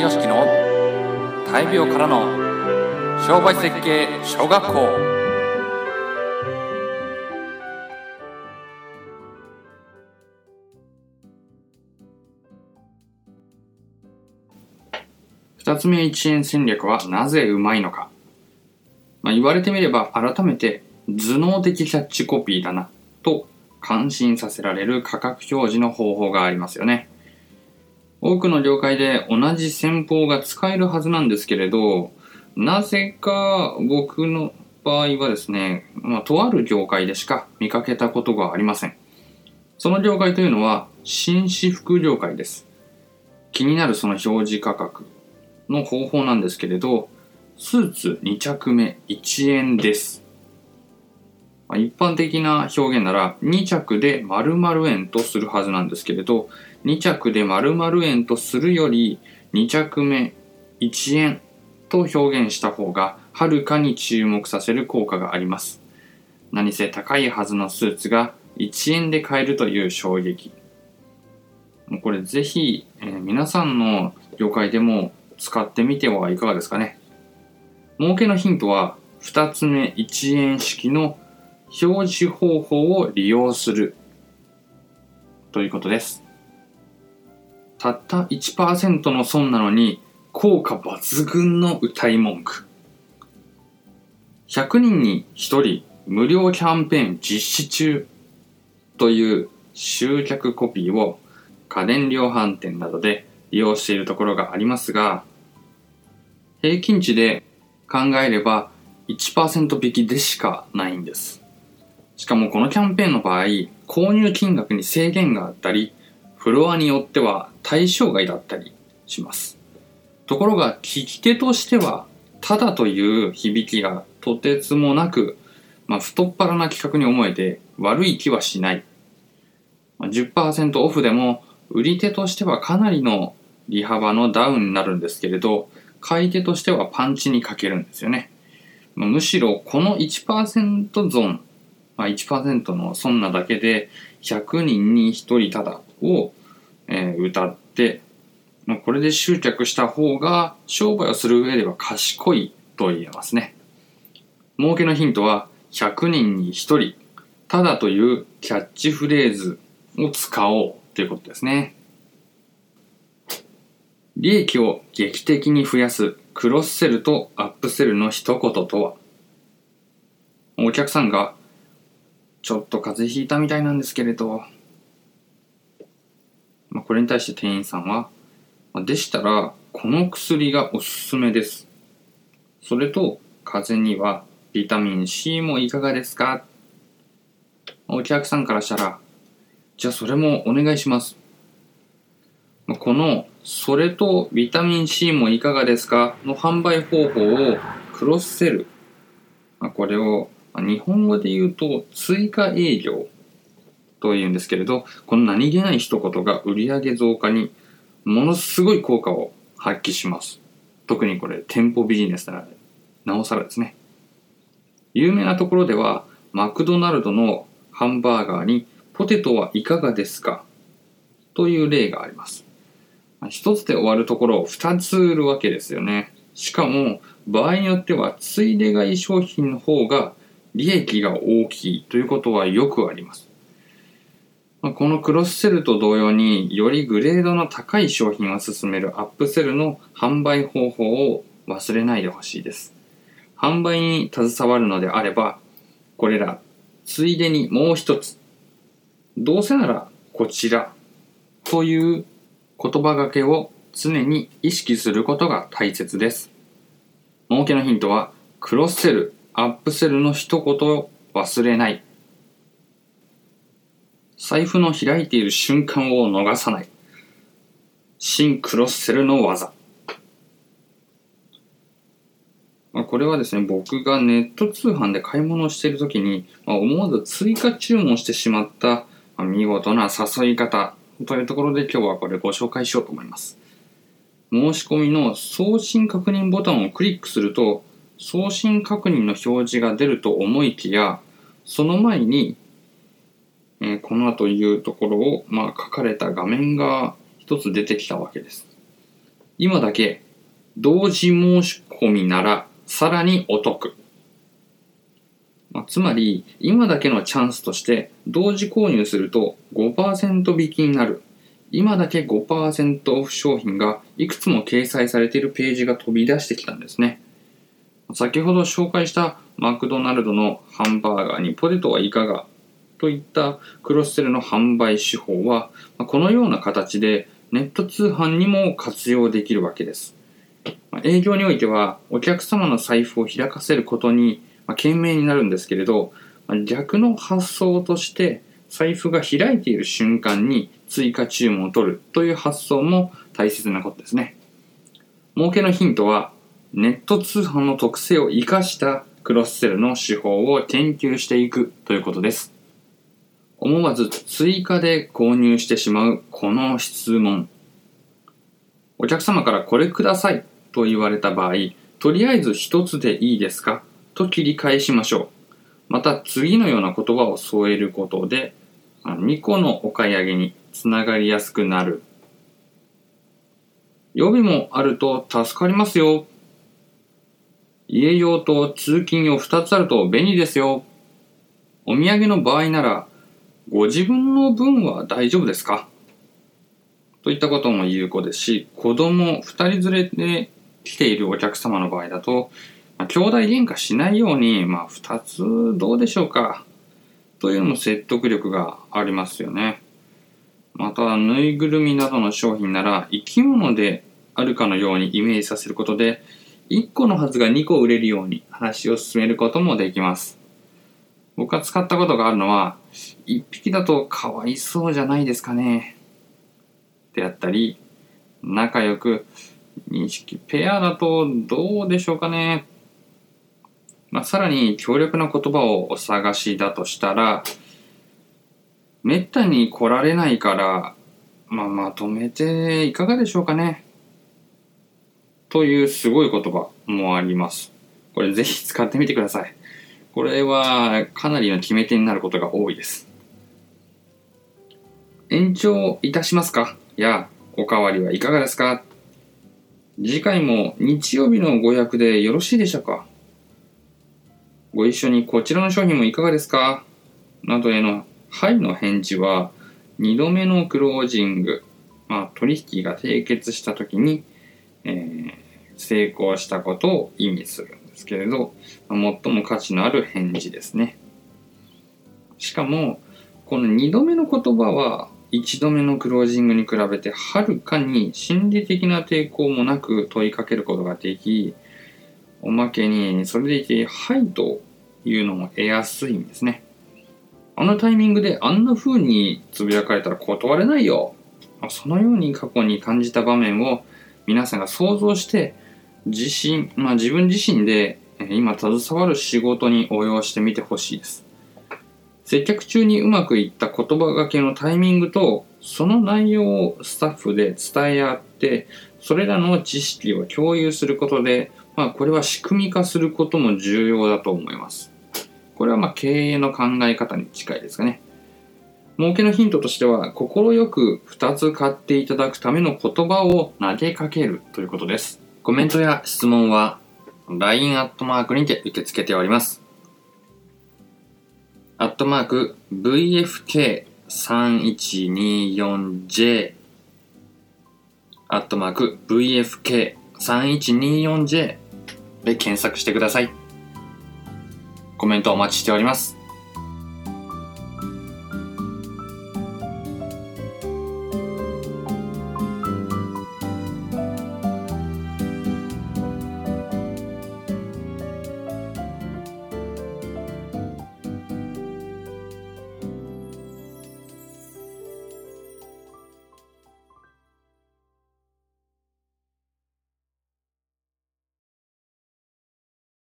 井良樹の大病からの商売設計小学校二つ目一円戦略はなぜうまいのか、まあ、言われてみれば改めて頭脳的キャッチコピーだなと感心させられる価格表示の方法がありますよね多くの業界で同じ戦法が使えるはずなんですけれどなぜか僕の場合はですね、まあ、とある業界でしか見かけたことがありません。その業界というのは紳士服業界です。気になるその表示価格の方法なんですけれどスーツ2着目1円です。ま一般的な表現なら2着で〇〇円とするはずなんですけれど2着で〇〇円とするより2着目1円と表現した方がはるかに注目させる効果があります。何せ高いはずのスーツが1円で買えるという衝撃。これぜひ、えー、皆さんの業界でも使ってみてはいかがですかね。儲けのヒントは2つ目1円式の表示方法を利用するということです。たった1%の損なのに効果抜群の歌い文句。100人に1人無料キャンペーン実施中という集客コピーを家電量販店などで利用しているところがありますが、平均値で考えれば1%引きでしかないんです。しかもこのキャンペーンの場合、購入金額に制限があったり、フロアによっては対象外だったりします。ところが、聞き手としては、ただという響きがとてつもなく、まあ、太っ腹な企画に思えて悪い気はしない。10%オフでも、売り手としてはかなりの利幅のダウンになるんですけれど、買い手としてはパンチにかけるんですよね。むしろこの1%ゾーン、まあ、1%の損なだけで100人に1人ただを、えー、歌って、まあ、これで執着した方が商売をする上では賢いと言えますね。儲けのヒントは100人に1人ただというキャッチフレーズを使おうということですね。利益を劇的に増やすクロスセルとアップセルの一言とはお客さんがちょっと風邪ひいたみたいなんですけれど、まあ、これに対して店員さんは、まあ、でしたら、この薬がおすすめです。それと、風邪にはビタミン C もいかがですか？お客さんからしたら、じゃあそれもお願いします。まこの、それとビタミン C もいかがですか？の販売方法をクロスセル。まあこれを日本語で言うと追加営業というんですけれど、この何気ない一言が売上増加にものすごい効果を発揮します。特にこれ店舗ビジネスならなおさらですね。有名なところではマクドナルドのハンバーガーにポテトはいかがですか？という例があります。一つで終わるところを二つ売るわけですよね。しかも場合によってはついで買い商品の方が利益が大きいということはよくあります。このクロスセルと同様によりグレードの高い商品を進めるアップセルの販売方法を忘れないでほしいです。販売に携わるのであれば、これら、ついでにもう一つ、どうせならこちらという言葉がけを常に意識することが大切です。儲けのヒントは、クロスセルアップセルの一言忘れない。財布の開いている瞬間を逃さない。新クロスセルの技。まあ、これはですね、僕がネット通販で買い物をしているときに、まあ、思わず追加注文してしまった、まあ、見事な誘い方というところで今日はこれご紹介しようと思います。申し込みの送信確認ボタンをクリックすると、送信確認の表示が出ると思いきや、その前に、えー、この後言うところを、まあ、書かれた画面が一つ出てきたわけです。今だけ同時申し込みならさらにお得。まあ、つまり、今だけのチャンスとして、同時購入すると5%引きになる。今だけ5%オフ商品がいくつも掲載されているページが飛び出してきたんですね。先ほど紹介したマクドナルドのハンバーガーにポテトはいかがといったクロスセルの販売手法は、このような形でネット通販にも活用できるわけです。営業においてはお客様の財布を開かせることに懸命になるんですけれど逆の発想として財布が開いている瞬間に追加注文を取るという発想も大切なことですね。儲けのヒントはネット通販の特性を生かしたクロスセルの手法を研究していくということです。思わず追加で購入してしまうこの質問。お客様からこれくださいと言われた場合、とりあえず一つでいいですか？と切り返しましょう。また次のような言葉を添えることで、2個のお買い上げにつながりやすくなる。予備もあると助かりますよ。家用と通勤用2つあると便利ですよ。お土産の場合なら、ご自分の分は大丈夫ですか？といったことも有効ですし、子供2人連れで来ているお客様の場合だと、まあ、兄弟喧嘩しないように、まあ、2つどうでしょうか？というのも説得力がありますよね。また、ぬいぐるみなどの商品なら、生き物であるかのようにイメージさせることで、1個のはずが2個売れるように話を進めることもできます。僕が使ったことがあるのは、1匹だとかわいそうじゃないですかね。であったり、仲良く認識ペアだとどうでしょうかね。まあ、さらに強力な言葉をお探しだとしたら、めったに来られないから、まあ、まとめていかがでしょうかね。というすごい言葉もあります。これぜひ使ってみてください。これはかなりの決め手になることが多いです。延長いたしますか？や、おかわりはいかがですか？次回も日曜日のご予約でよろしいでしょうか？ご一緒にこちらの商品もいかがですか？などへのはいの返事は2度目のクロージング、まあ、取引が締結した時に、えー、成功したことを意味するんですけれど、最も価値のある返事ですね。しかもこの2度目の言葉は1度目のクロージングに比べてはるかに心理的な抵抗もなく問いかけることができおまけにそれでいて「はい」というのも得やすいんですねあのタイミングであんな風につぶやかれたら断れないよそのように過去に感じた場面を皆さんが想像して自身、まあ、自分自身で今携わる仕事に応用してみてほしいです。接客中にうまくいった言葉がけのタイミングとその内容をスタッフで伝え合ってそれらの知識を共有することで、まあ、これは仕組み化することも重要だと思います。これはまあ経営の考え方に近いですかね。儲けのヒントとしては快く2つ買っていただくための言葉を投げかけるということですコメントや質問は LINE アットマークにて受け付けておりますアットマーク VFK3124J アットマーク VFK3124J で検索してください。コメントお待ちしております。